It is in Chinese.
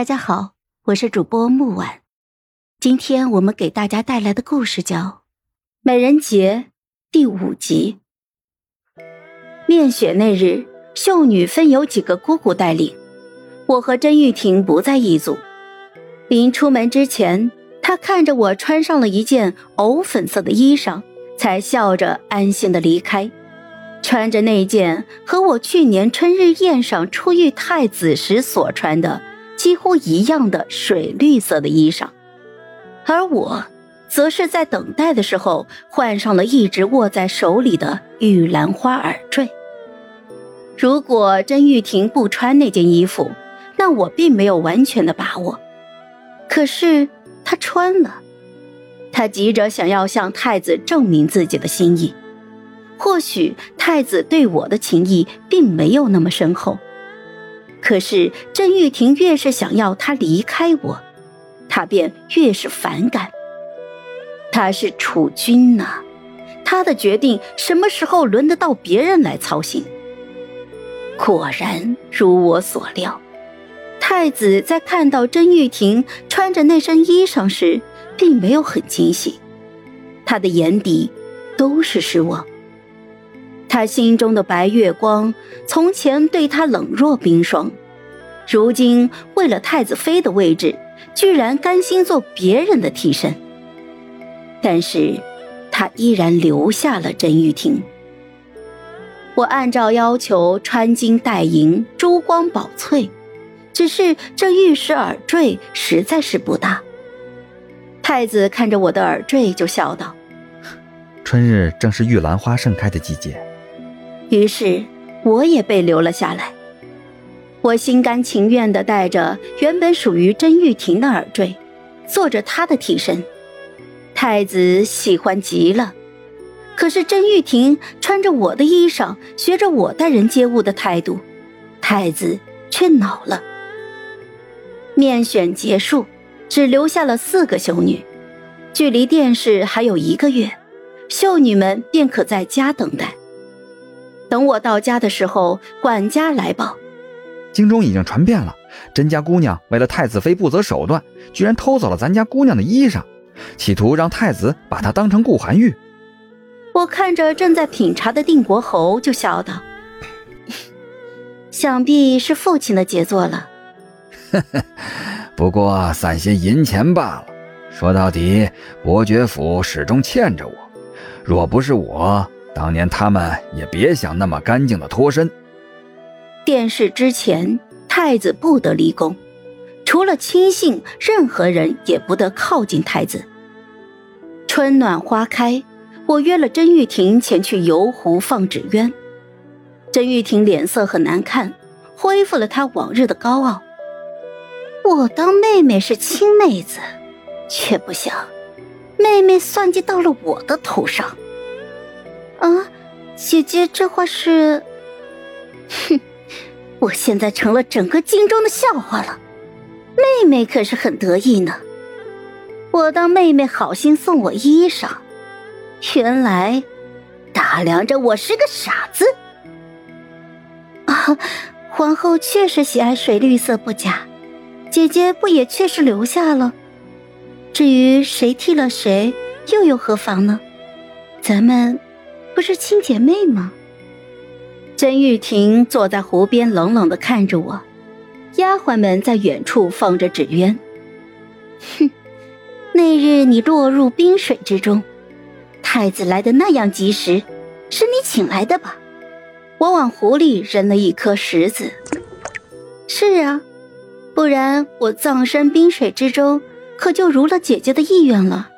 大家好，我是主播木婉，今天我们给大家带来的故事叫《美人节》第五集。面雪那日，秀女分由几个姑姑带领，我和甄玉婷不在一组。临出门之前，她看着我穿上了一件藕粉色的衣裳，才笑着安心的离开。穿着那件和我去年春日宴上初遇太子时所穿的几乎一样的水绿色的衣裳，而我，则是在等待的时候换上了一直握在手里的玉兰花耳坠。如果甄玉婷不穿那件衣服，那我并没有完全的把握。可是她穿了，她急着想要向太子证明自己的心意。或许太子对我的情谊并没有那么深厚，可是甄玉婷越是想要他离开我，他便越是反感。他是储君呐，他的决定什么时候轮得到别人来操心？果然如我所料，太子在看到甄玉婷穿着那身衣裳时，并没有很惊喜，他的眼底都是失望。他心中的白月光，从前对他冷若冰霜，如今为了太子妃的位置，居然甘心做别人的替身。但是，他依然留下了甄玉婷。我按照要求穿金戴银，珠光宝翠，只是这玉石耳坠实在是不大。太子看着我的耳坠，就笑道：“春日正是玉兰花盛开的季节。”于是我也被留了下来。我心甘情愿地戴着原本属于甄玉婷的耳坠，做着她的替身。太子喜欢极了。可是甄玉婷穿着我的衣裳，学着我待人接物的态度，太子却恼了。面选结束，只留下了四个秀女，距离殿试还有一个月，秀女们便可在家等待。等我到家的时候，管家来报，京中已经传遍了，甄家姑娘为了太子妃不择手段，居然偷走了咱家姑娘的衣裳，企图让太子把她当成顾寒玉。我看着正在品茶的定国侯，就笑道：“想必是父亲的杰作了。”不过散些银钱罢了。说到底，伯爵府始终欠着我，若不是我。当年他们也别想那么干净的脱身。殿试之前，太子不得离宫，除了亲信，任何人也不得靠近太子。春暖花开，我约了甄玉婷前去游湖放纸鸢。甄玉婷脸色很难看，恢复了她往日的高傲。我当妹妹是亲妹子，却不想妹妹算计到了我的头上。姐姐，这话是？哼，我现在成了整个京中的笑话了。妹妹可是很得意呢。我当妹妹好心送我衣裳，原来打量着我是个傻子。啊，皇后确实喜爱水绿色不假，姐姐不也确实留下了？至于谁替了谁，又有何妨呢？咱们。不是亲姐妹吗？甄玉婷坐在湖边，冷冷的看着我。丫鬟们在远处放着纸鸢。哼，那日你落入冰水之中，太子来的那样及时，是你请来的吧？我往湖里扔了一颗石子。是啊，不然我葬身冰水之中，可就如了姐姐的意愿了。